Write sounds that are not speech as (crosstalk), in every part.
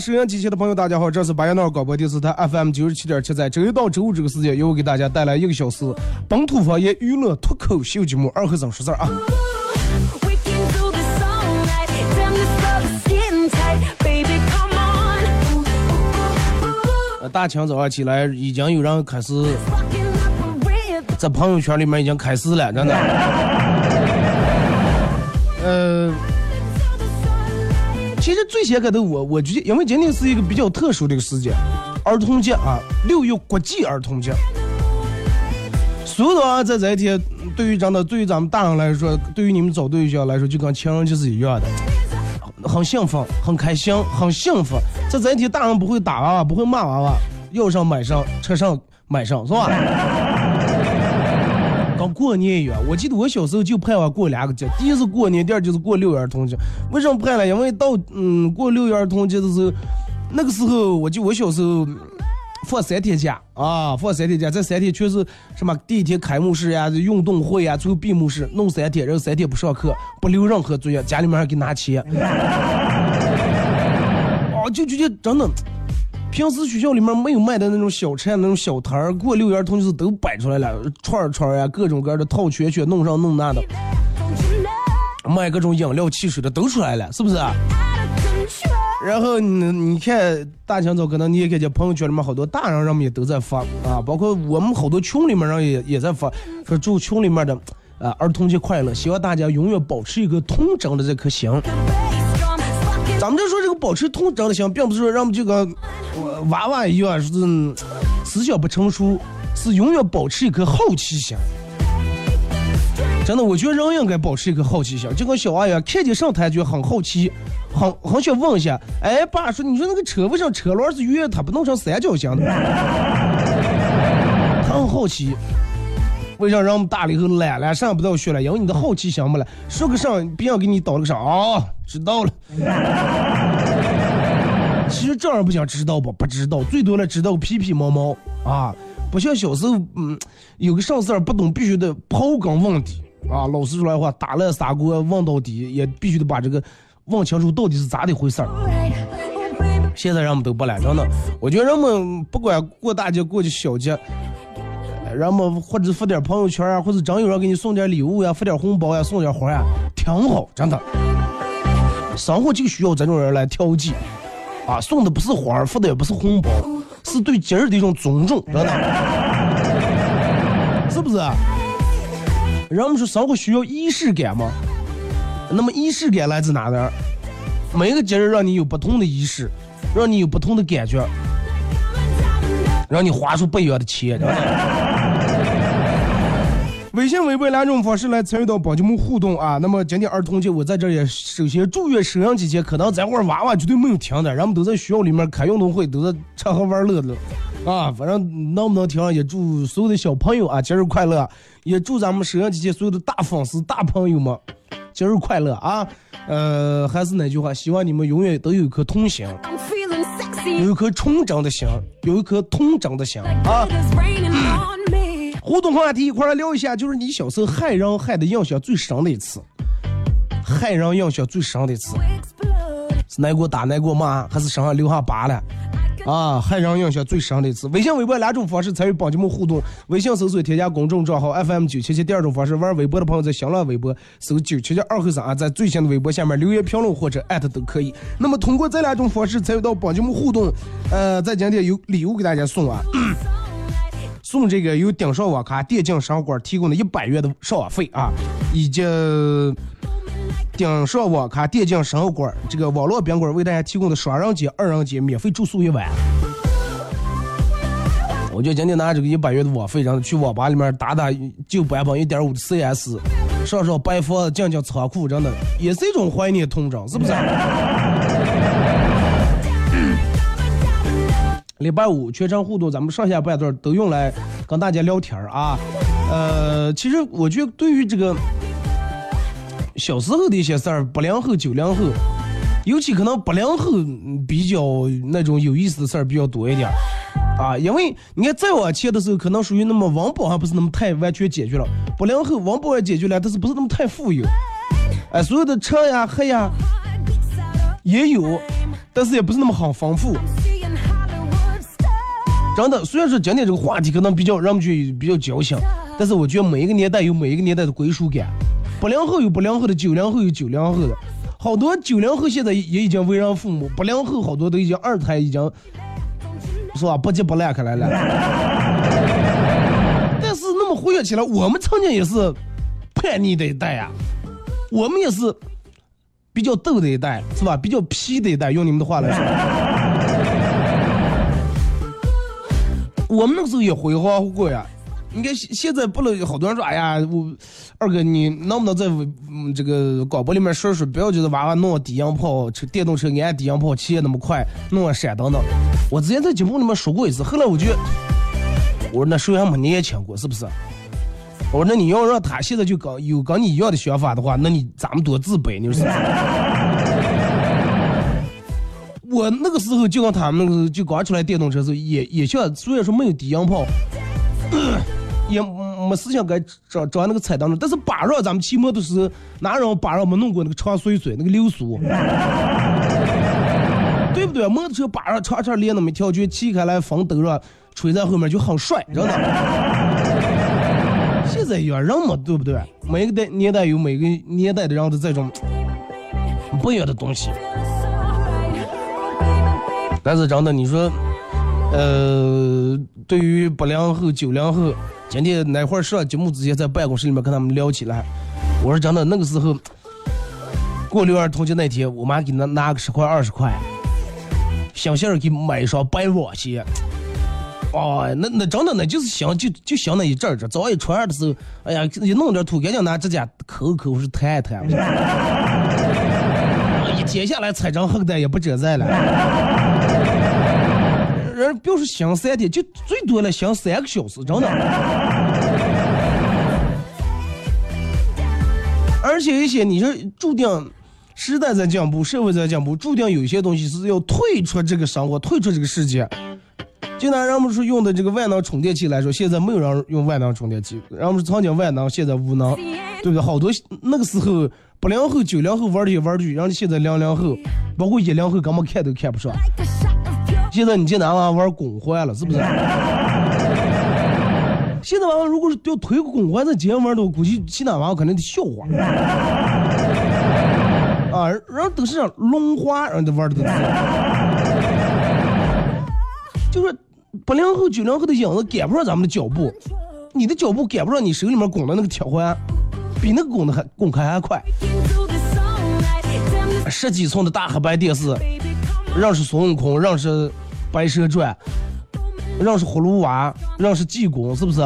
收音机前的朋友，大家好，这是巴彦淖尔广播电视台 FM 九十七点七，在周一到周五这个时间，由我给大家带来一个小时本土方言娱乐脱口秀节目《二和尚说事儿》啊。大清早上起来，已经有人开始在朋友圈里面已经开始了，真的。呃。(laughs) 其实最先开头，我我觉得，因为今天是一个比较特殊的一个时间，儿童节啊，六一国际儿童节。所有的啊，在这一天，对于真的，对于咱们大人来说，对于你们找对象来说，就跟情人节是一样的，很幸福，很开心，很幸福。在这一天，大人不会打娃娃，不会骂娃娃，要上买上，车上买上，是吧？跟过年一样，我记得我小时候就盼望过两个节，第一是过年，第二就是过六一儿童节。为什么盼呢？因为到嗯过六一儿童节的时候，那个时候我就我小时候放三天假啊，放三天假，这三天全是什么第一天开幕式呀、运动会呀，最后闭幕式，弄三天，然后三天不上课，不留任何作业，家里面还给拿钱。啊，(laughs) 就觉得真的。平时学校里面没有卖的那种小吃，那种小摊儿，过六一儿童节都摆出来了，串串呀，各种各样的套圈圈，弄上弄那的，卖各种饮料、汽水的都出来了，是不是？然后你你看大清早可能你也看见朋友圈里面好多大人人们也都在发啊，包括我们好多群里面人也也在发，说祝群里面的啊儿童节快乐，希望大家永远保持一个童真的这颗心。咱们就说保持童真的心，并不是说让我们这个娃娃一样是思想不成熟，是永远保持一颗好奇心。真的，我觉得人应该保持一颗好奇心，就跟小娃一样，看见上台就很好奇，很很想问一下，哎，爸说，你说那个车为什么车轮是圆，它不弄成三角形的？他很好奇，为啥让我们大了以后懒了，啥也不道学了？因为你的好奇心没了。说个啥，别人给你导了个啥啊？知道了。其实这样不想知道不？不知道，最多了知道皮皮毛毛啊，不像小时候，嗯，有个啥事儿不懂，必须得刨根问底。啊，老实说来话，打了砂锅问到底，也必须得把这个问清楚到底是咋的回事儿。现在人们都不了，真的，我觉得人们不管过大节过节小节，人们或者发点朋友圈啊，或者真有人给你送点礼物呀，发点红包呀，送点花呀，挺好，真的。生活就需要这种人来调剂，啊，送的不是花儿，发的也不是红包，是对节日的一种尊重，知道吗，是不是？人们说生活需要仪式感吗？那么仪式感来自哪呢？每个节日让你有不同的仪式，让你有不同的感觉，让你花出不一样的钱。知道吗微信、微博两种方式来参与到宝节目互动啊。那么今天儿童节，我在这也首先祝愿收音机前可能这会儿娃娃绝对没有停的，人们都在学校里面开运动会，都在吃喝玩乐的。啊，反正能不能停，也祝所有的小朋友啊节日快乐，也祝咱们收音机前所有的大粉丝、大朋友们节日快乐啊！呃，还是那句话，希望你们永远都有一颗童心，有一颗纯真的心，有一颗童真的心啊！(clears throat) 互动话题一块来聊一下，就是你小时候害人害的印象最深的一次，害人印象最深的一次，是挨过打、挨过骂，还是身上留下疤了？啊，害人印象最深的一次。微信、微博两种方式参与帮节目互动：微信搜索添加公众账号 FM 九七七；第二种方式，玩微博的朋友在新浪微博搜九七七二后三啊，在最新的微博下面留言评论或者艾特都可以。那么通过这两种方式参与到帮节目互动，呃，在今天有礼物给大家送啊，送这个由顶上网咖电竞商馆提供的一百元的上网费啊，以及。顶上网咖电竞生活馆，这个网络宾馆为大家提供的双人间、二人间免费住宿一晚。我就今天拿这个一百元的网费，然后去网吧里面打打旧版本一点五的 CS，上上白房、进进仓库，真的也是一种怀念童真，是不是？礼拜五全程互动，咱们上下半段都用来跟大家聊天儿啊。呃，其实我觉得对于这个。小时候的一些事儿，八零后、九零后，尤其可能八零后比较那种有意思的事儿比较多一点儿啊。因为你看再往前的时候，可能属于那么温饱还不是那么太完全解决了。八零后温饱也解决了，但是不是那么太富有。哎，所有的吃呀、喝呀也有，但是也不是那么很丰富。真的，虽然说今天这个话题可能比较让我们觉比较矫情，但是我觉得每一个年代有每一个年代的归属感。八零后有八零后的，九零后有九零后的，好多九零后现在也已经为人父母，八零后好多都已经二胎，已经是吧？不急不烂开来了。但是那么回想起来，我们曾经也是叛逆的一代啊，我们也是比较逗的一代，是吧？比较皮的一代，用你们的话来说，我们那个时候也辉煌过呀。你看现现在不能好多人说，哎呀，我二哥你能不能在嗯这个广播里面说说，不要觉得娃娃弄低音炮，车电动车按低音炮骑那么快，弄闪灯的。我之前在节目里面说过一次，后来我就我说那时候还没年轻过，是不是？我说那你要让他现在就跟有跟你一样的想法的话，那你咱们多自卑，你说是不是？我那个时候就跟他们就刚出来电动车时候，也也像虽然说没有低音炮。(coughs) 也没思想该装装那个彩灯了，但是把上咱们骑摩托车，哪人把上没弄过那个长碎碎那个流苏，(laughs) 对不对？摩托车把上长长连那么一条，就骑开来风兜上吹在后面就很帅，知道吗？(laughs) 现在有人嘛，对不对？每个代年代有每个年代的人的这种不一样的东西，但是真的，你说，呃，对于八零后、九零后。今天那会儿上节目之前，在办公室里面跟他们聊起来。我说真的，那个时候过六二同节那天，我妈给拿拿个十块二十块，想想给买一双白袜鞋。哦，那那真的那就是想，就就想那一阵儿，这早一出二的时候，哎呀，一弄点土，赶紧拿指甲抠抠是弹弹。一接下来踩成黑的也不遮在了。人别说香三天，就最多了行三个小时，真的。(laughs) 而且一些你说注定时代在进步，社会在进步，注定有些东西是要退出这个生活，退出这个世界。就拿人们说用的这个万能充电器来说，现在没有人用万能充电器，人们曾经万能，现在无能，对不对？好多那个时候八零后、九零后玩这些玩具，人家现在零零后，包括一零后，根本看都看不上。现在你这男娃玩拱坏了，是不是？(laughs) 现在娃娃如果是要推个拱环在街上玩的话，估计其他娃娃肯定得笑话。(laughs) 啊，人都是龙华，人家玩的都是。就是八零后、九零后的影子赶不上咱们的脚步，你的脚步赶不上你手里面拱的那个铁环，比那个拱的还拱开还快。十几寸的大黑白电视，认识孙悟空，认识白蛇传，认识葫芦娃，认识济公，是不是？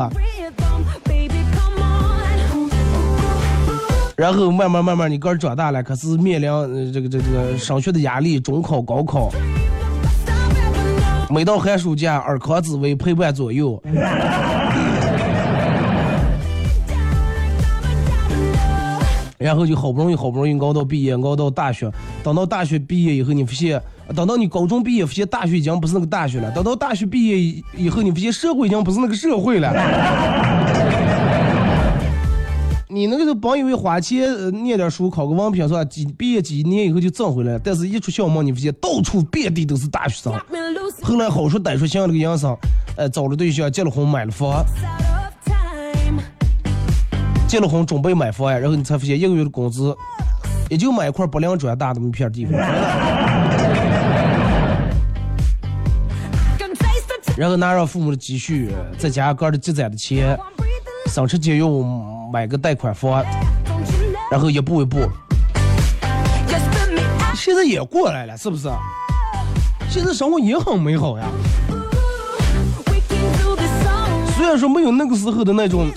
然后慢慢慢慢，你个儿长大了，可是面临这个这个这个升学的压力，中考、高考。每到寒暑假，尔康滋味陪伴左右，然后就好不容易好不容易熬到毕业，熬到大学。等到大学毕业以后，你发现，等到你高中毕业，发现大学已经不是那个大学了。等到大学毕业以后，你发现社会已经不是那个社会了。(laughs) 你那个时候本以为花钱念点书，考个文凭是吧？几毕业几年以后就挣回来，但是一出校门，你发现到处遍地都是大学生。后来好说歹说，像这个杨生，呃，找了对象，结了婚，买了房，结了婚准备买房呀，然后你才发现一个月的工资也就买一块不良砖大的那么片地方。然后拿上父母的积蓄，再加上个的积攒的钱，省吃俭用。买个贷款房，然后一步一步，现在也过来了，是不是？现在生活也很美好呀。虽然说没有那个时候的那种，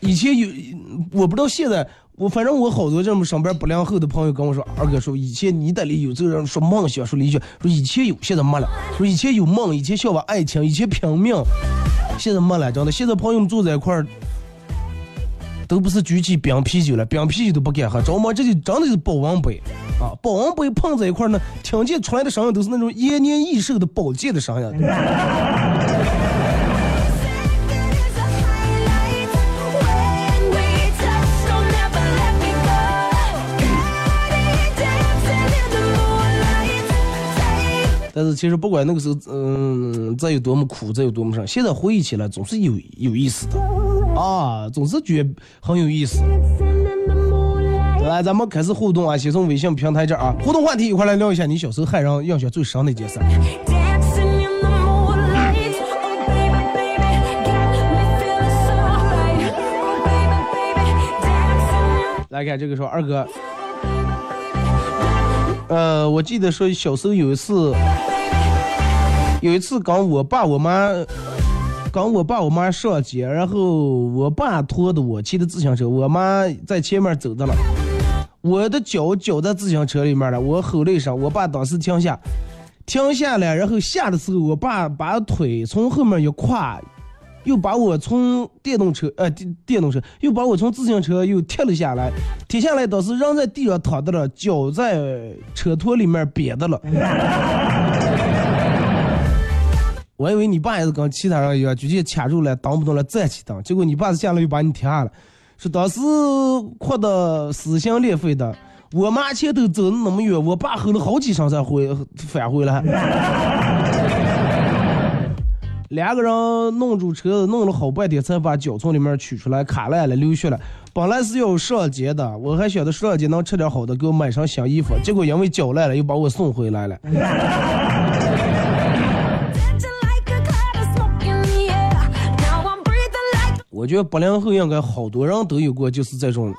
以前有，我不知道现在，我反正我好多这么上班不良后的朋友跟我说，二哥说以前你得里有这个人说梦想，说理想，说以前有，现在没了。说以前有梦，以前向往爱情，以前拼命，现在没了，真的。现在朋友们坐在一块儿。都不是举起冰啤酒了，冰啤酒都不敢喝，着么这就真的是保温杯啊！保温杯碰在一块儿呢，听见出来的声音都是那种延年益寿的保健的声音。但是其实不管那个时候，嗯，再有多么苦，再有多么伤，现在回忆起来总是有有意思的啊，总是觉得很有意思。来，咱们开始互动啊，先从微信平台这儿啊，互动话题一块来聊一下你小时候害人印象最深的一件事。来看这个说二哥。呃，我记得说小时候有一次，有一次跟我爸我妈，跟我爸我妈上街，然后我爸拖的我骑的自行车，我妈在前面走的了，我的脚脚在自行车里面了，我吼了一声，我爸当时停下，停下来，然后下的时候，我爸把腿从后面一跨。又把我从电动车，呃，电电动车，又把我从自行车又踢了下来，踢下来当时扔在地上躺着了，脚在车托里面瘪的了。(laughs) 我以为你爸也是跟其他人一样，直接卡住了，挡不动了，站起挡。结果你爸下来又把你踢下了，说当时哭的撕心裂肺的。我妈前头走那么远，我爸吼了好几声才回返回来。两个人弄住车子，弄了好半天才把脚从里面取出来，卡烂了，流血了。本来是要上街的，我还想着上街能吃点好的，给我买身新衣服。结果因为脚烂了，又把我送回来了。我觉得八零后应该好多人都有过，就是这种，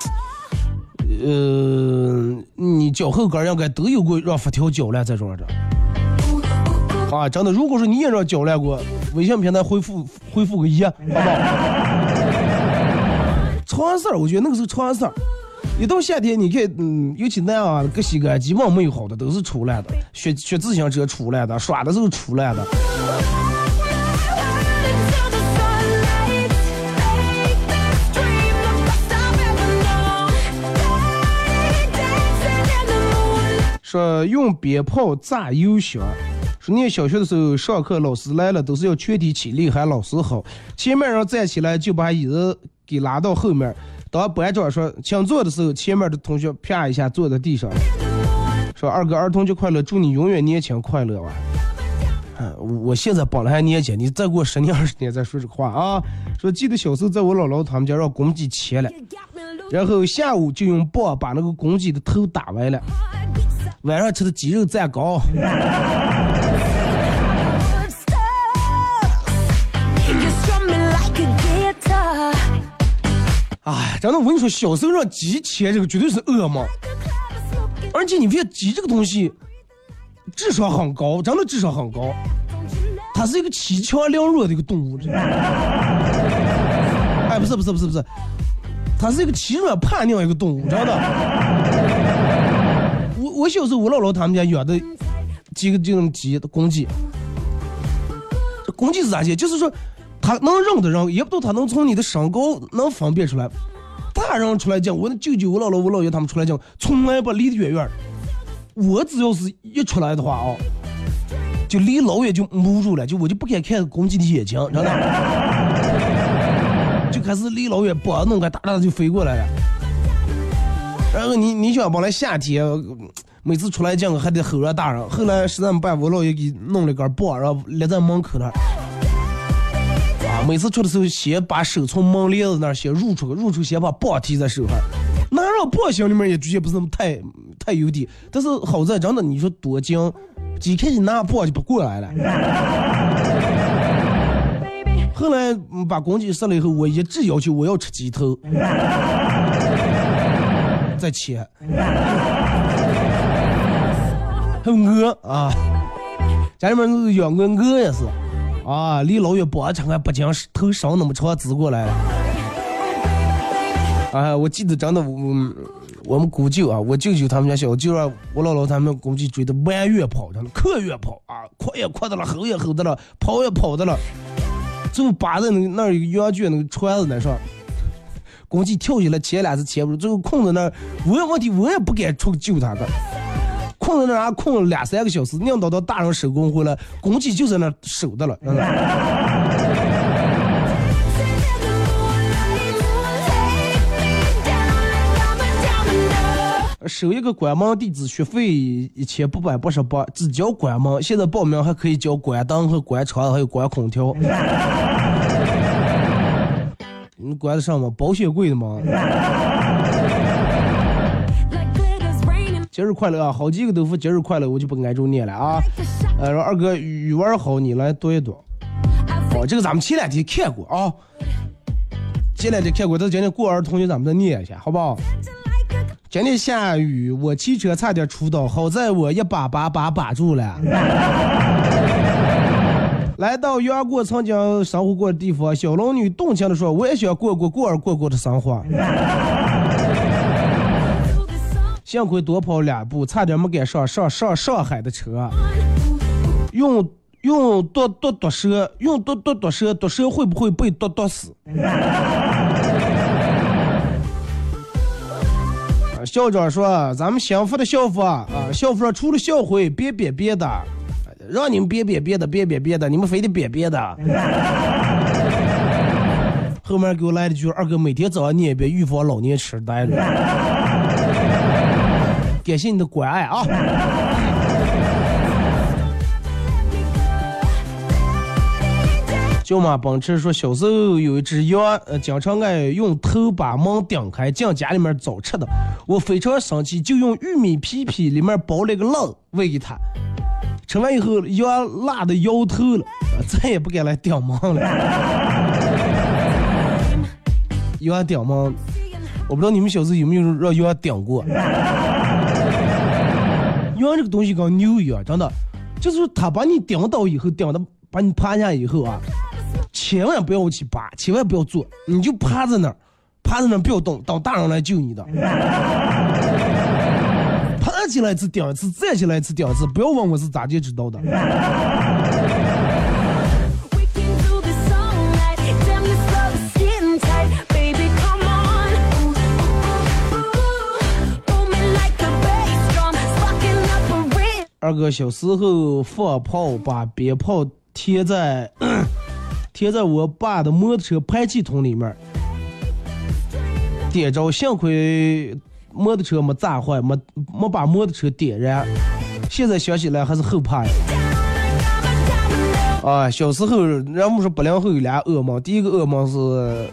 呃，你脚后跟应该都有过让发条脚烂这种的。啊，真的，如果说你也让脚烂过。微信平台回复回复个一，好不好？(laughs) 常事儿，我觉得那个是常事儿。一到夏天，你看，嗯，尤其那样各西个基本没有好的，都是出来的。学学自行车出来的，耍的时候出来的。说用鞭炮炸油箱。说念小学的时候，上课老师来了，都是要全体起立喊老师好。前面人站起来就把椅子给拉到后面。当班长说请坐的时候，前面的同学啪一下坐在地上。说二哥儿童节快乐，祝你永远年轻快乐哇！嗯，我现在本来还年轻，你再过十年二十年再说这个话啊。说记得小时候在我姥姥他们家让公鸡切了，然后下午就用棒把那个公鸡的头打歪了，晚上吃的鸡肉蘸糕。真的，我跟你说，小时候让鸡切这个绝对是噩梦。而且你别鸡这个东西，智商很高，真的智商很高。它是一个七强凌弱的一个动物。哎，不是不是不是不是，它是一个欺软怕硬一个动物，真的。我我小时候我姥姥他们家养的几个这种鸡，公鸡。这公鸡是咋些？就是说。他能认得人，也不知道他能从你的身高能分辨出来。大人出来讲，我那舅舅、我姥姥、我姥爷他们出来讲，从来不离得远远的。我只要是一出来的话啊，就离老远就木住了，就我就不敢看公鸡的眼睛，知道吗？(laughs) 就开始离老远脖子弄个哒哒就飞过来了。然后你你想，本来夏天每次出来讲还得吼着大人，后来实在没办法，我姥爷给弄了根棒，然后立在门口那。每次出的时候，先把手从门帘子那儿先入出，入出先把棒提在手上。拿着棒心里面也的确不是那么太太有底，但是好在真的，你说多精，几开始拿棒就不过来了。后来把公鸡杀了以后，我一直要求我要吃鸡头，再切。还有鹅啊，家里面养个鹅也是。啊，离老远脖子长，还不将头上那么长指过来了。啊，我记得真的，我我们姑舅啊，我舅舅他们家小舅啊我姥姥他们公鸡追的弯月跑，真的可越跑啊，快也快的了，吼也吼的了，跑也跑的了，最后扒在那那有羊圈那个船子那上，公鸡跳起来前两次前不住，最后困在那儿，问问题我也不敢出救他的。困在那儿困了两三个小时，领导到大人收工回来，公鸡就在那儿守的了。收一个关门弟子学费一千八百八十八，只交关门，现在报名还可以交关灯和关窗还有关空调。(laughs) 你关得上吗？保险柜的吗？节日快乐啊！好几个都说节日快乐，我就不挨着念了啊。呃，说二哥语文好，你来读一读。哦，这个咱们前两天看过啊，前两天看过，但是今天过儿童节咱们再念一下，好不好？今天下雨，我骑车差点出道，好在我一把把把把住了。(laughs) 来到杨过曾经生活过的地方，小龙女动情地说：“我也想过过过儿过过的生活。”幸亏多跑两步，差点没赶上上上上海的车。用用毒毒毒蛇，用剁剁剁蛇，剁蛇会不会被毒毒死？(laughs) 校长说：“咱们幸福的校服啊，校服上除了校徽，别别别的，让你们别别别的，别别别的，你们非得别别的。(laughs) ”后面给我来了句：“二哥每天早上念一遍，预防老年痴呆。”感谢你的关爱啊！舅妈奔驰说，小时候有一只羊，呃，经常爱用头把门顶开，进家里面找吃的。我非常生气，就用玉米皮皮里面包了一个辣喂给它。吃完以后，羊辣的摇头了，再也不敢来顶门了。羊顶门，我不知道你们小时候有没有让羊顶过。人这个东西跟牛一样，真的，就是他把你顶倒以后，顶的把你趴下以后啊，千万不要去扒，千万不要坐，你就趴在那儿，趴在那儿不要动，等大人来救你的。(laughs) 爬起来一次顶一次，站起来一次顶一次，不要问我是咋就知道的。哥小时候放炮，把鞭炮贴在 (coughs) 贴在我爸的摩托车排气筒里面，点着，幸亏摩托车没炸坏，没没把摩托车点燃。现在想起来还是后怕呀。啊，小时候人们说八零后有俩噩梦，第一个噩梦是。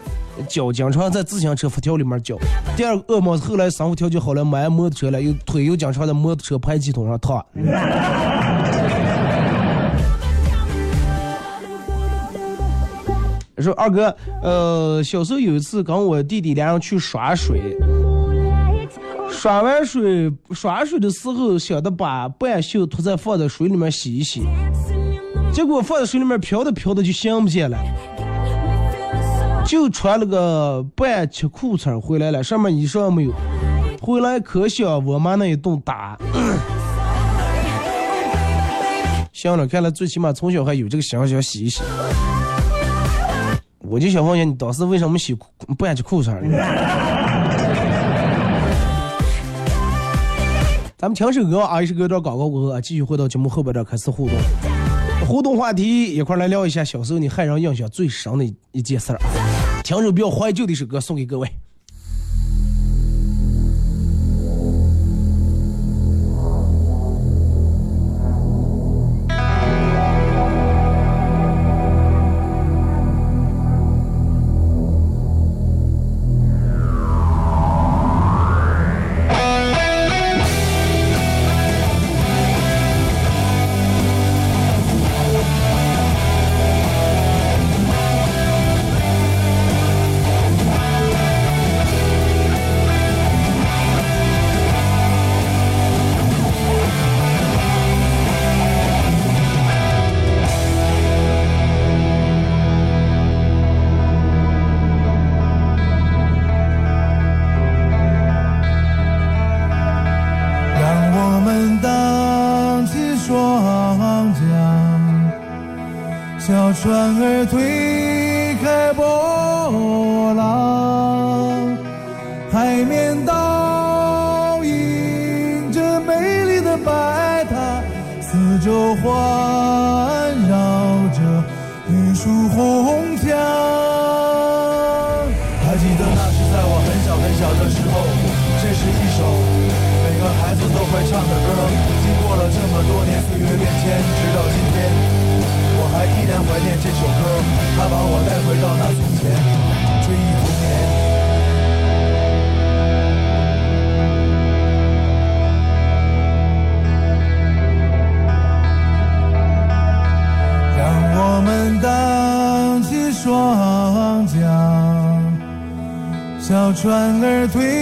脚经常在自行车辐条里面脚。第二个噩梦是后来生活条件好了，买摩托车了，又腿又经常在摩托车排气筒上烫。说二哥，呃，小时候有一次跟我弟弟俩人去耍水，耍完水耍水的时候，想着把半袖脱在放在水里面洗一洗，结果放在水里面漂的漂的就想不见了。就穿了个半截裤衩回来了，上面衣裳没有。回来可想我妈那一顿打。(clears throat) 行了，看来最起码从小还有这个想想洗一洗。我就想问一下你当时为什么洗半截裤衩呢 (laughs) 咱们听首歌啊，一首歌段广告过后啊，继续回到节目后边的开始互动。互动话题一块来聊一下小时候你害人印象最深的一件事儿。听首比较怀旧的一首歌送给各位。转而对。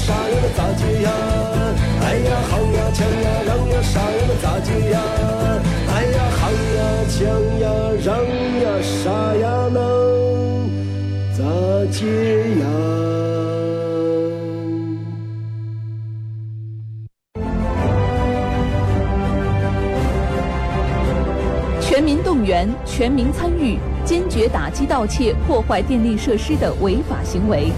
啥呀？那咋接呀？哎呀，好呀，强呀，让呀，啥呀？那咋接呀？哎呀，好呀，强呀，让呀，啥呀？能咋接呀？全民动员，全民参与，坚决打击盗窃、破坏电力设施的违法行为。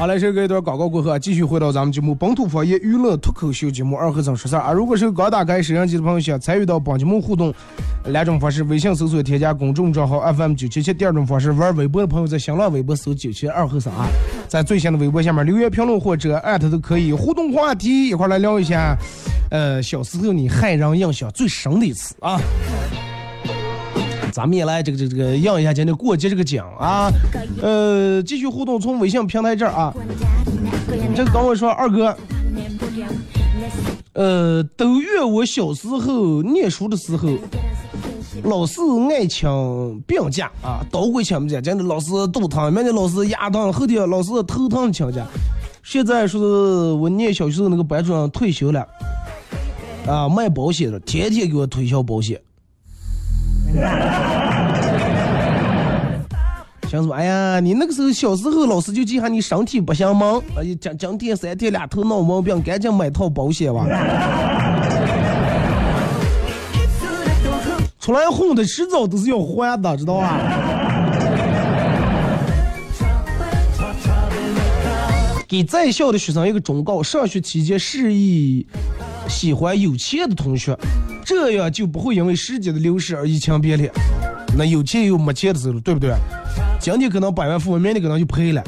好嘞，这个一段广告过后啊，继续回到咱们节目本土方言娱乐脱口秀节目二和尚说事儿啊。如果是刚打开摄像机的朋友，想参与到本节目互动，两种方式：微信搜索添加公众账号 FM 九七七；第二种方式，玩微博的朋友在新浪微博搜九七二和尚啊，在最新的微博下面留言评论或者艾特都可以互动话题，一块来聊一下。呃，小时候你害人印象最深的一次啊。咱们也来这个这个这个应一下今天过节这个奖啊，呃，继续互动从微信平台这儿啊，这个跟我说二哥，呃，都怨我小时候念书的时候，老是爱请病假啊，都会请病假，今天老师肚疼，明天老师牙疼，后天老师头疼请假。现在说是我念小学时候那个班主任退休了，啊，卖保险的，天天给我推销保险。(laughs) 想说，哎呀，你那个时候小时候，老师就记下你身体不行吗？哎呀，今今天三天两头闹毛病，赶紧买套保险吧。(laughs) 出来混的迟早都是要还的，知道吧？给在校的学生一个忠告：上学期间示意喜欢有钱的同学，这样就不会因为时间的流逝而移情别恋。那有钱有没钱的时候，对不对？今天可能百万富翁，明天可能就赔了。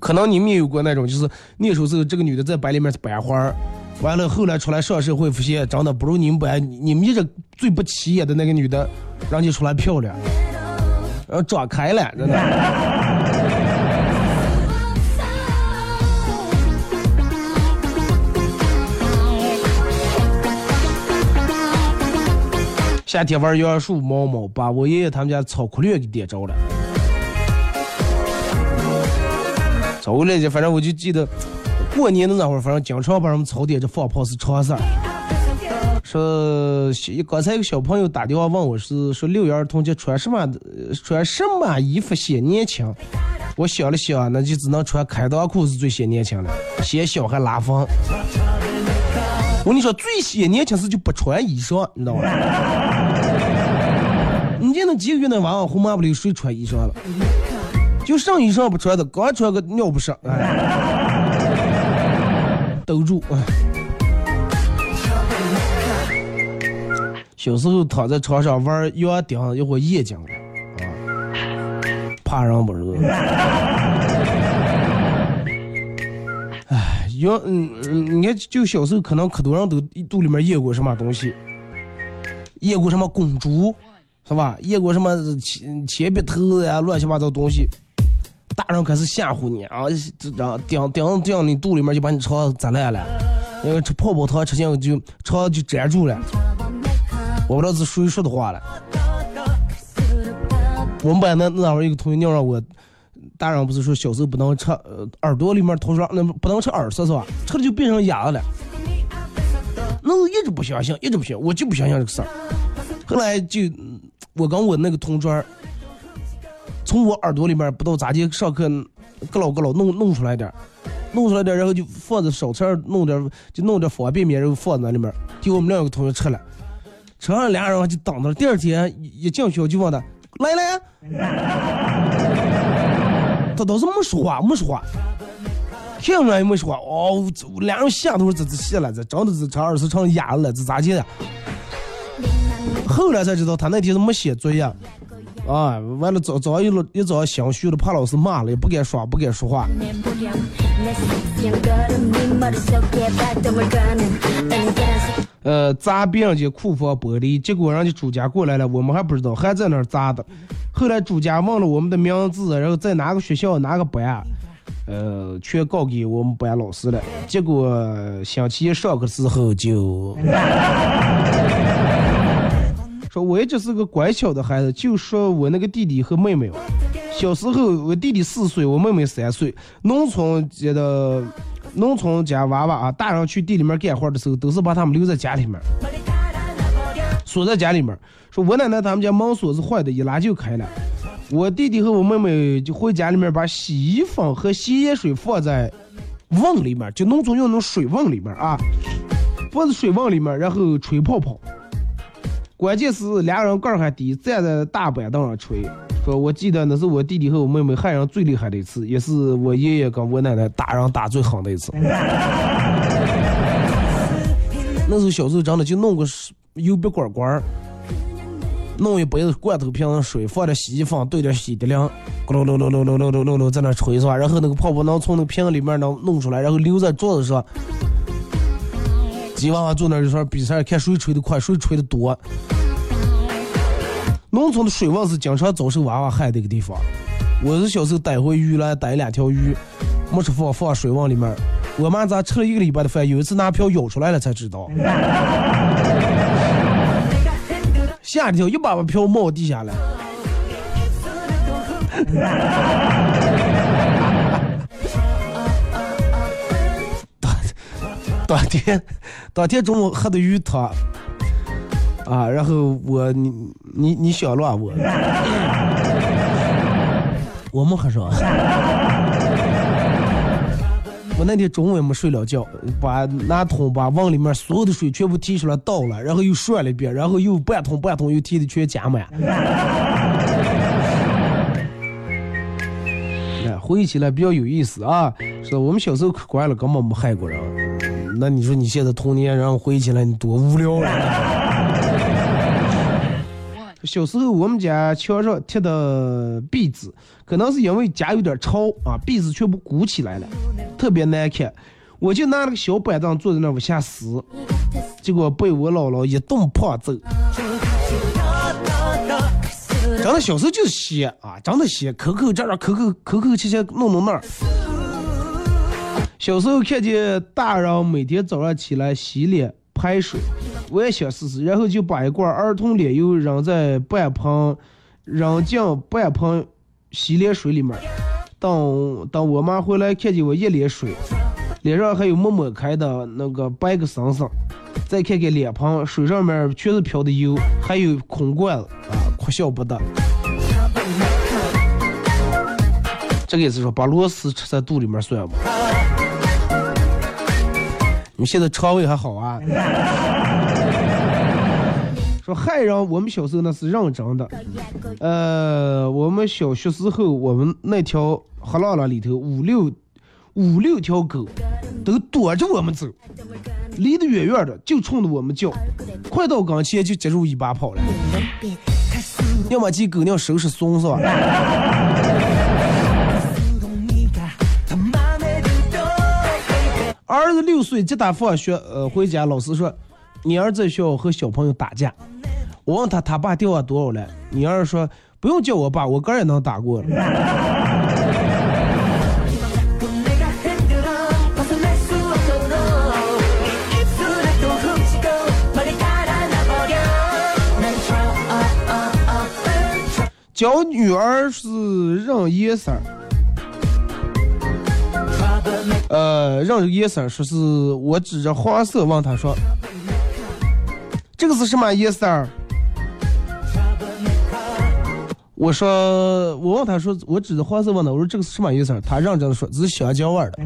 可能你们也有过那种，就是念书时候是这个女的在班里面是班花，完了后来出来上社会发现长得不如你们班你们这最不起眼的那个女的，让你出来漂亮。呃，转开了，真的。夏天玩杨树毛毛，把我爷爷他们家草枯略给点着了。草枯略反正我就记得，过年的那会儿，反正经常把我们草点着放炮是常事儿。说刚才一个小朋友打电话问我是说六一儿童节穿什么穿什么衣服显年轻？我想了想，那就只能穿开裆裤是最显年轻的，显小还拉风。我跟你说，最显年轻时就不穿衣裳，你知道吗？你见那几个月那娃娃红麻不溜谁穿衣裳了？就上衣裳不穿的，刚穿个尿不湿，哎，兜住。小时候躺在床上玩摇钉，一会儿眼睛，啊，怕人不是？哎，摇，嗯嗯，你看，就小时候可能可多人都肚里面咽过什么东西，咽过什么公主，是吧？咽过什么铅铅笔头呀，乱七八糟东西。大人开始吓唬你啊，这钉钉钉你肚里面就把你肠子砸烂了，那个吃泡泡糖吃进就肠就粘住了。我不知道是谁说的话了。我们班那那会儿有个同学尿让我，大人不是说小时候不能吃，耳朵里面头上那不能吃耳屎是吧？吃了就变成哑了。那我一直不相信，一直不信，我就不相信这个事儿。后来就我跟我那个同桌，从我耳朵里面不知道咋地上课，咯老咯老弄弄出来点，弄出来点，然后就放在烧菜弄点，就弄点方便面，然后放在那里面，就我们两个同学吃了，吃完俩人就等着，第二天一进学校就问他来了呀，他当时没说话，没说话。听出来也没说话，哦，俩人吓都是这这谢了，这真的是成二十成哑了，这咋地的？后来才知道他那天是没写作业，啊，完了早早上一路一早上心虚了，怕老师骂了，也不敢说，不敢说话。呃，砸别人家库房玻璃，结果人家主家过来了，我们还不知道，还在那儿砸的。后来主家问了我们的名字，然后在哪个学校哪个班，呃，全告给我们班老师了。结果星期一上课时候就。(laughs) 说我一直是个乖巧的孩子，就说我那个弟弟和妹妹。小时候我弟弟四岁，我妹妹三岁。农村家的农村家娃娃啊，大人去地里面干活的时候，都是把他们留在家里面，锁在家里面。说我奶奶他们家门锁是坏的，一拉就开了。我弟弟和我妹妹就回家里面把洗衣粉和洗衣水放在瓮里面，就农村用那种水瓮里面啊，放在水瓮里面，然后吹泡泡。关键是俩人个儿还低，站在大板凳上吹。说我记得那是我弟弟和我妹妹害人最厉害的一次，也是我爷爷跟我奶奶打人打最狠的一次。那时候小时候真的就弄个油笔管管，弄一杯子罐头瓶水，放点洗衣粉，兑点洗涤灵，咕噜噜噜噜噜噜噜噜在那吹是吧？然后那个泡泡能从那个瓶里面能弄出来，然后留在桌子上。吉娃娃坐那就说比赛，看谁吹的快，谁吹的多。农村的水瓮是经常遭受娃娃害的一个地方。我是小时候逮回鱼来，逮两条鱼，没吃放放水瓮里面。我妈咋吃了一个礼拜的饭，有一次拿瓢舀出来了才知道。吓一跳，一把把瓢冒地下了。(laughs) 当天，当天中午喝的鱼汤，啊，然后我你你你想乱我，(laughs) 我没喝上。(laughs) 我那天中午也没睡了觉，把拿桶把瓮里面所有的水全部提出来倒了，然后又涮了一遍，然后又半桶半桶又提的全加满。哎，回忆起来比较有意思啊，说我们小时候可乖了，根本没害过人。那你说你现在童年，然后回忆起来你多无聊啊！(laughs) 小时候我们家墙上贴的壁纸，可能是因为家有点潮啊，壁纸全部鼓起来了，特别难看。我就拿了个小板凳坐在那往下撕，结果被我姥姥一顿胖揍。真的小时候就是闲啊，真的闲，抠抠这儿，抠抠抠抠切切，弄弄那儿。小时候看见大人每天早上起来洗脸排水，我也想试试，然后就把一罐儿童脸油扔在半盆，扔进半盆洗脸水里面。等等我妈回来看见我一脸水，脸上还有没抹开的那个白个生生，再看看脸盆，水上面全是飘的油，还有空罐子啊，哭笑不得。这个意思说把螺丝吃在肚里面算吗？你现在肠胃还好啊？(laughs) 说害人，我们小时候那是认真的。呃，我们小学时候，我们那条河浪浪里头五六五六条狗都躲着我们走，离得远远的，就冲着我们叫，快到跟前就接住尾巴跑了。(laughs) 要么鸡狗尿收拾松是吧？儿子六岁，接他放学，呃，回家，老师说，你儿子在学校和小朋友打架。我问他，他爸电话多少了？你儿子说，不用叫我爸，我哥也能打过了。(laughs) 教女儿是认颜色。呃，让叶三，说是我指着花色问他说：“这个是什么叶三？我说，我问他说，我指着花色问他，我说这个是什么叶三？他认真的说，这是香蕉味的。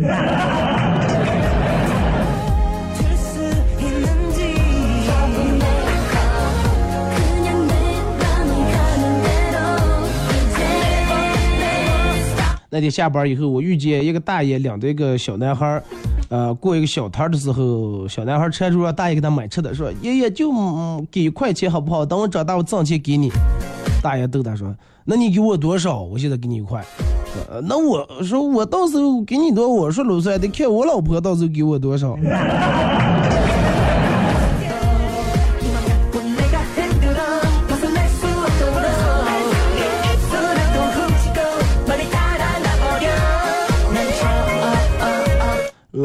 那天下班以后，我遇见一个大爷领着一个小男孩儿，呃，过一个小摊的时候，小男孩儿搀住让大爷给他买吃的，说：“爷爷就、嗯、给一块钱好不好？等我长大我挣钱给你。”大爷逗他说：“那你给我多少？我现在给你一块。呃”那我说我到时候给你多，我说老帅得看我老婆到时候给我多少。(laughs)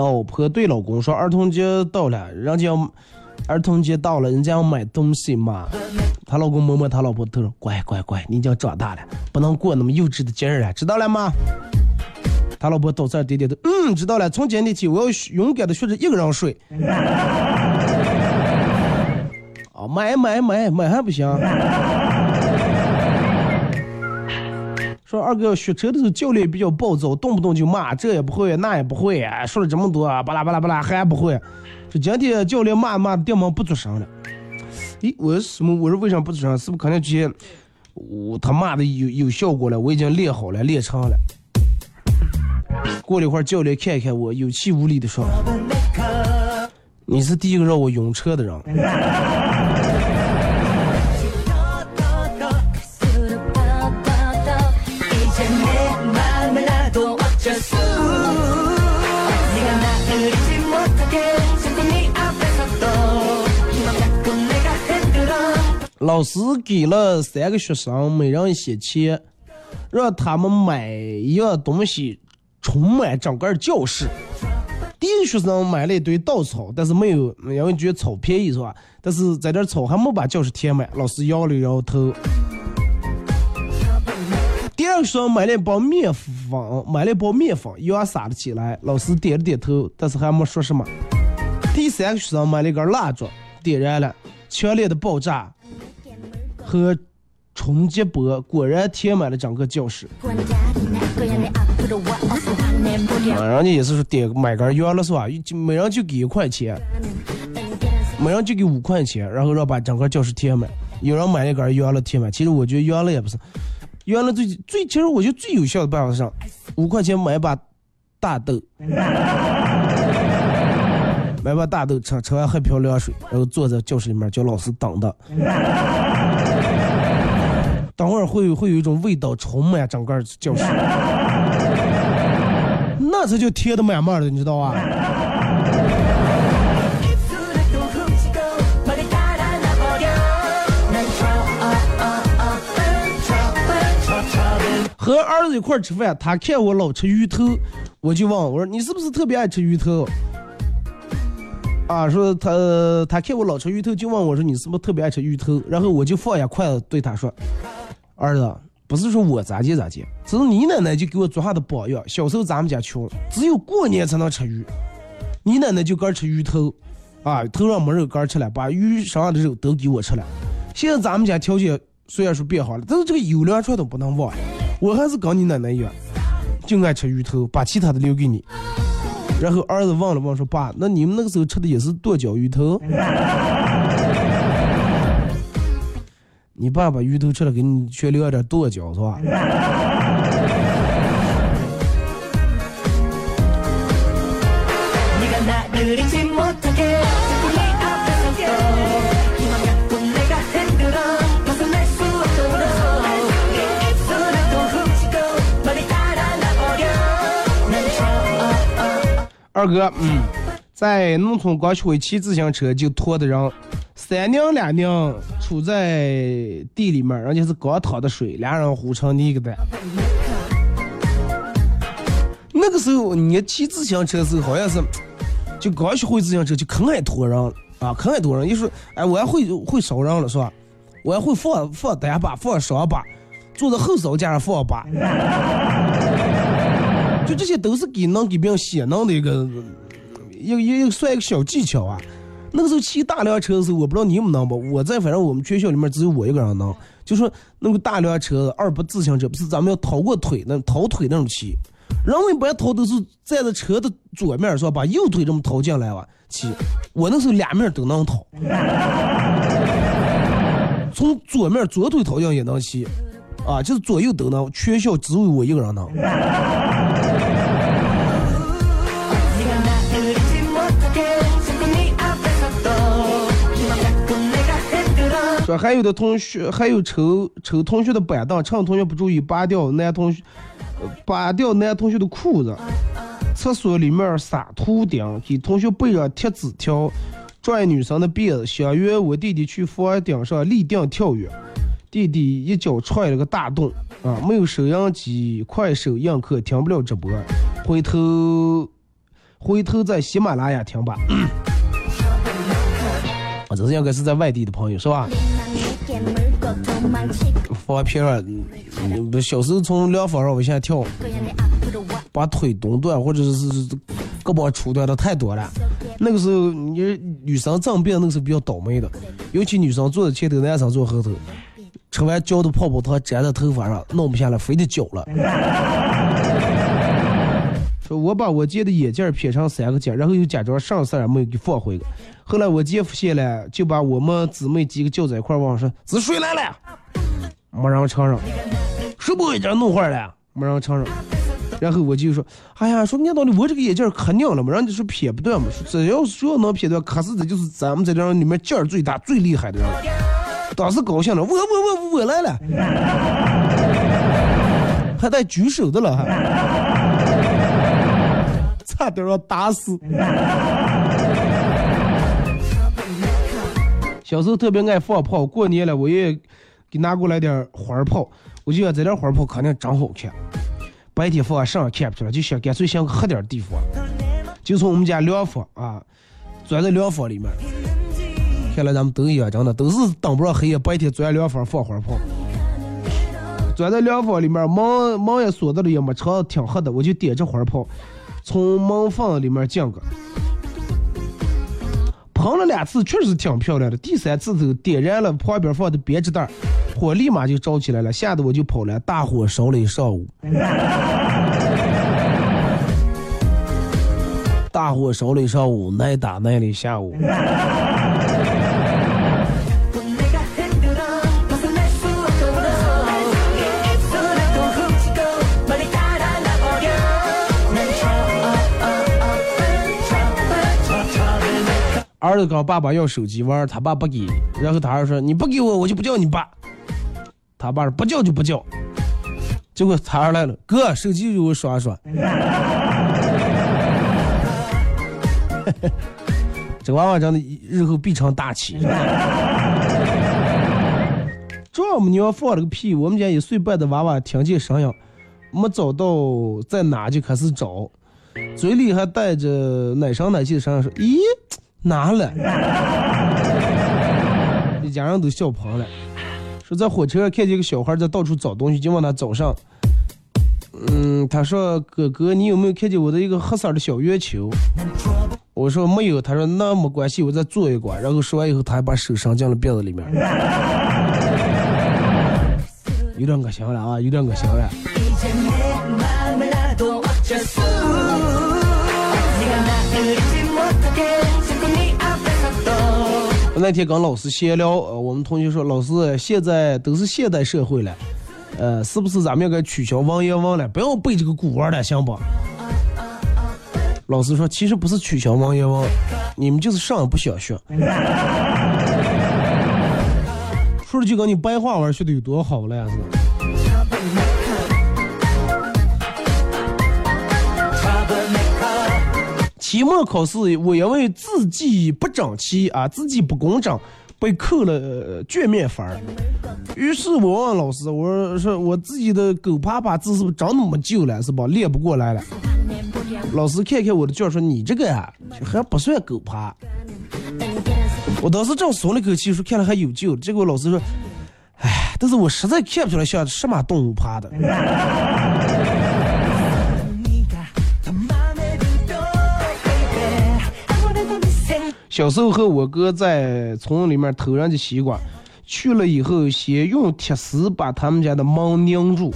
老婆对老公说：“儿童节到了，人家要儿童节到了，人家要买东西嘛。”她老公摸摸她老婆头说，乖乖乖，你已经长大了，不能过那么幼稚的节日了，知道了吗？他老婆倒在点点头，嗯，知道了。从今天起，我要勇敢的学着一个人睡。啊，(laughs) 买买买买还不行？说二哥学车的时候教练比较暴躁，动不动就骂，这也不会，那也不会，说了这么多，巴拉巴拉巴拉还不会。说今天教练骂骂的电门不做声了。(laughs) 咦，我说什么？我说为啥不做声？是不是可能之前我他骂的有有效果了？我已经练好了，练成了。过了一会儿，教练看一看我，有气无力的说：“ (laughs) 你是第一个让我晕车的人。”老师给了三个学生每人一些钱，让他们买一样东西充满整个教室。第一个学生买了一堆稻草，但是没有，因为觉得草便宜是吧？但是在这草还没把教室填满，老师摇了摇头。第二个学生买了一包面粉，买了一包面粉，又撒了起来，老师点了点头，但是还没说什么。第三个学生买了一根蜡烛，点燃了，强烈的爆炸和冲击波果然填满了整个教室。啊，人家也是说点买根烟了是吧？每人就给一块钱，每人就给五块钱，然后让把整个教室填满。有人买了一根烟了填满，其实我觉得烟了也不是，烟了最最其实我觉得最有效的办法是，五块钱买把大豆。买把大豆吃，吃完喝瓢凉水，然后坐在教室里面叫老师等的。等会儿会会有一种味道充满整个教室，(laughs) 那才就贴的满满的，你知道吧？和儿子一块吃饭，他看我老吃鱼头，我就问我说：“你是不是特别爱吃鱼头？”啊，说他他看我老吃鱼头，就问我说：“你是不是特别爱吃鱼头？”然后我就放下筷子对他说：“儿子，不是说我咋接咋接，只是你奶奶就给我做下的榜样。小时候咱们家穷，只有过年才能吃鱼，你奶奶就干吃鱼头，啊，头上没肉干吃了，把鱼身上的肉都给我吃了。现在咱们家条件虽然说变好了，但是这个优良传统不能忘。我还是跟你奶奶一样，就爱吃鱼头，把其他的留给你。”然后儿子问了问说：“爸，那你们那个时候吃的也是剁椒鱼头？”你爸把鱼头吃了，给你却留了点剁椒是吧？二哥，嗯，在农村刚学会骑自行车就拖的人，三娘两娘处在地里面，人家是刚淌的水，俩人糊成泥个蛋。那个时候你骑自行车的时候，好像是就刚学会自行车就可爱拖人啊，可爱拖人。一说，哎，我还会会烧人了是吧？我还会放放单把，放双把，坐在后手架上放把。(laughs) 就这些都是给能给别人显能的一个，一个一个算一个小技巧啊。那个时候骑大辆车的时候，我不知道你们能不？我在反正我们学校里面只有我一个人能。就说那个大辆车、二不自行车，不是咱们要掏过腿那掏腿那种骑。人们一般掏都是站在车的左面是吧？把右腿这么掏进来吧骑。我那时候俩面都能掏，(laughs) 从左面左腿掏进也能骑，啊，就是左右都能。全校只有我一个人能。(laughs) 说还有的同学还有抽抽同学的板凳，趁同学不注意拔掉男同学，拔掉男同学的裤子，厕所里面撒图钉，给同学背上贴纸条，拽女生的辫子，想约我弟弟去房顶上立定跳跃，弟弟一脚踹了个大洞，啊，没有收音机，快手映客听不了直播，回头回头在喜马拉雅听吧。(coughs) 啊，这是应该是在外地的朋友是吧？发片儿，不小时候从凉房上往下跳，把腿冻断或者是胳膊粗断的太多了。那个时候你女生长病，那个时候比较倒霉的，尤其女生坐在前头，男生坐后头，吃完嚼的泡泡糖粘在头发上，弄不下来，非得嚼了。说我把我姐的眼镜撇成三个结，然后又假装上色没有给放回去。后来我姐发现了，就把我们姊妹几个叫在一块儿问说：“是谁来了？”没人承认。谁把眼镜弄坏了？没人承认。然后我就说：“哎呀，说按道理我这个眼镜可亮了嘛，人家说撇不断嘛，说只要说能撇断，可是这就是咱们这人里面劲儿最大、最厉害的人。”当时高兴了，我我我我来了，(laughs) 还带举手的了，还差点要打死。(laughs) 小时候特别爱放炮，过年了我也给拿过来点花炮，我就想这点花炮肯定真好看。白天放上看不出来，就想干脆想个黑点地方，就从我们家凉房啊，钻在凉房里面。看来咱们都一样，真的都是等不上黑夜，白天钻凉房放花炮。钻在凉房里面，门门也锁着了，也没窗，挺黑的，我就点着花炮，从门缝里面进个。喷了两次，确实挺漂亮的。第三次就点燃了旁边放的编织袋，火立马就着起来了，吓得我就跑了，大火烧了一上午。(laughs) 大火烧了一上午，耐打耐了一下午。儿子跟爸爸要手机玩，他爸不给，然后他儿说：“你不给我，我就不叫你爸。”他爸说：“不叫就不叫。”结果他儿来了，哥，手机给我刷刷。(laughs) 这娃娃真的日后必成大器。丈母娘放了个屁，我们家一岁半的娃娃听见声音，没找到在哪就开始找，嘴里还带着奶声奶气的声音说：“咦。”拿了，一 (laughs) 家人都笑喷了。说在火车上看见个小孩在到处找东西，就问他早上。嗯，他说：“哥哥，你有没有看见我的一个黑色的小圆球？”我说：“没有。”他说：“那没关系，我再做一个。”然后说完以后，他还把手伸进了鼻子里面。(laughs) 有点恶心了啊，有点恶心了。那天跟老师闲聊，呃，我们同学说，老师现在都是现代社会了，呃，是不是咱们应该取消文言文了，不要背这个古文了，行不？老师说，其实不是取消文言文，你们就是上不想学。(laughs) 说的就跟你白话文学的有多好了呀，是。期末考试，我因为字迹不整齐啊，字迹不工整，被扣了卷面分。于是我问老师，我说我自己的狗爬爬字是不是真那么旧了，是吧？练不过来了。老师看看我的卷说：“你这个呀，还不算狗爬。”我当时正松了口气，说看来还有救。结果老师说：“哎，但是我实在看不出来像什么动物爬的。”小时候和我哥在村里面偷人家西瓜，去了以后先用铁丝把他们家的门拧住，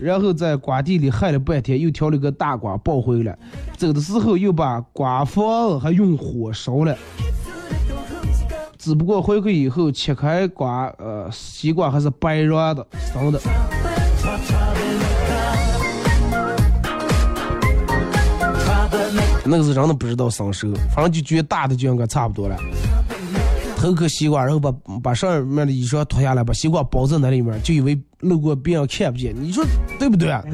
然后在瓜地里害了半天，又挑了个大瓜抱回来。走的时候又把瓜房还用火烧了。只不过回去以后切开瓜，呃，西瓜还是白瓤的，生的。那个是真的不知道生熟，反正就觉得大的就应该差不多了。偷颗西瓜，然后把把上面的衣裳脱下来，把西瓜包在那里面，就以为路过别人看不见。你说对不对啊？(laughs)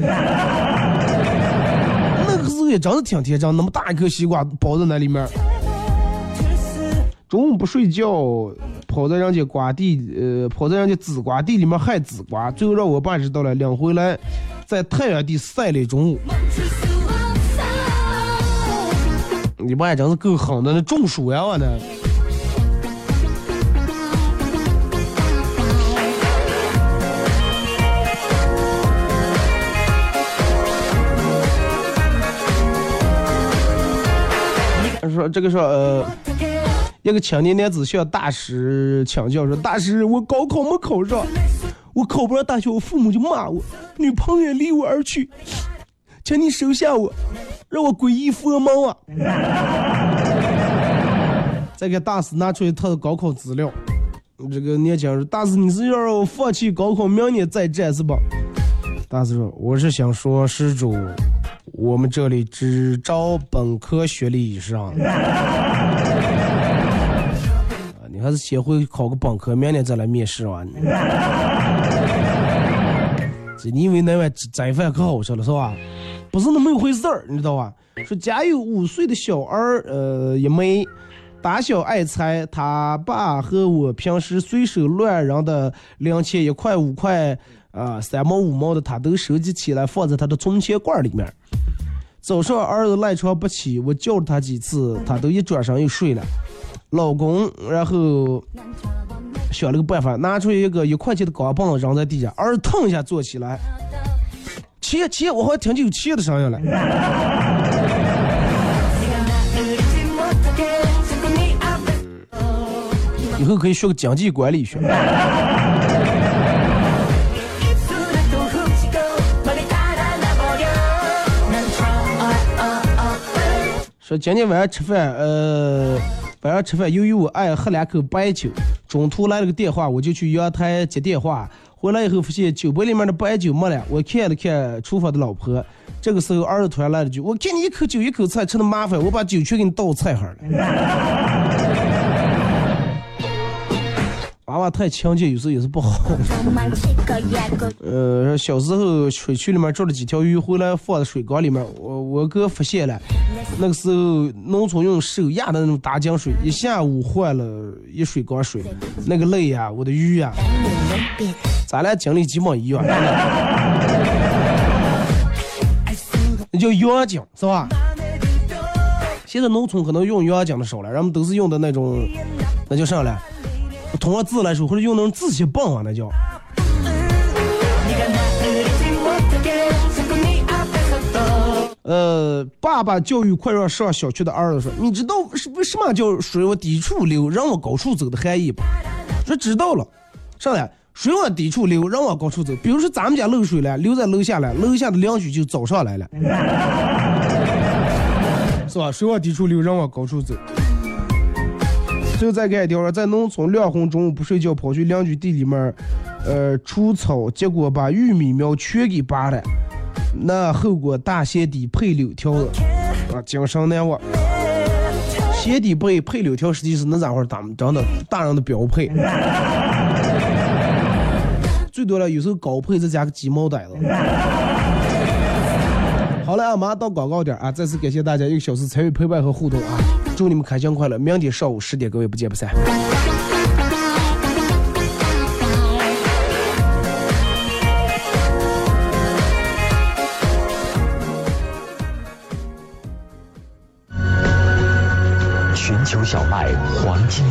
那个时候也真是挺天真，那么大一颗西瓜包在那里面。中午不睡觉，跑在人家瓜地，呃，跑在人家紫瓜地里面害紫瓜，最后让我爸知道了，领回来在太阳地晒了一中午。你爸也真是够狠的，那中暑呀我呢。他说：“这个说，呃，一个青年男子向大师请教说，大师，我高考没考上，我考不上大学，我父母就骂我，女朋友离我而去，请你收下我，让我皈依佛门啊！” (laughs) 再给大师拿出一套高考资料，这个年轻人：“大师，你是要让我放弃高考，明年再战是吧？”大师说：“我是想说，施主。”我们这里只招本科学历以上。(laughs) 啊你还是先回考个本科，明年再来面试啊！(laughs) 这你以为那碗斋饭可好吃了是吧？不是那么一回事儿，你知道吧？说家有五岁的小儿，呃，一枚，打小爱财，他爸和我平时随手乱扔的零钱一块五块。啊，三毛五毛的他都收集起来，放在他的存钱罐儿里面。早上儿子赖床不起，我叫了他几次，他都一转身又睡了。老公，然后想了个办法，拿出一个一块钱的钢棒扔在地下，儿子腾一下坐起来。钱钱，我好像听见有钱的声音了。以后可以学个经济管理学。说今天晚上吃饭，呃，晚上吃饭，由于我爱喝两口白酒，中途来了个电话，我就去阳台接电话。回来以后发现酒杯里面的白酒没了，我看了看厨房的老婆，这个时候儿子突然来了句：“我给你一口酒一口菜，吃的麻烦，我把酒全给你倒菜上了。(laughs) ”娃娃太强健，有时候也是不好。(laughs) 呃，小时候水渠里面捉了几条鱼，回来放在水缸里面，我我哥发现了。那个时候农村用手压的那种打井水，一下午换了一水缸水，那个累呀，我的鱼呀，咱俩经历基本一样。(laughs) 那叫阳井是吧？现在农村可能用阳井的少了，人们都是用的那种，那叫啥了？通过字来说，或者用那种字写棒啊，那叫。呃，爸爸教育快让上小学的儿子说：“你知道是为什么叫水往低处流，人往高处走的含义不？”说知道了。上来，水往低处流，人往高处走。比如说咱们家漏水了，流在楼下了，楼下的邻居就找上来了，是吧？水往低处流，人往高处走。最后再干一条，在农村，亮红中午不睡觉，跑去邻居地里面，呃，除草，结果把玉米苗全给拔了，那后果大鞋底配柳条子，(laughs) 啊，精神难忘。鞋底配配柳条，实际是那家伙咱们真的大人的标配。(laughs) 最多了，有时候高配再加个鸡毛掸子。好了啊，马上到广告点啊！再次感谢大家一个小时参与陪伴和互动啊！祝你们开心快乐！明天上午十点，各位不见不散。寻求小麦黄金。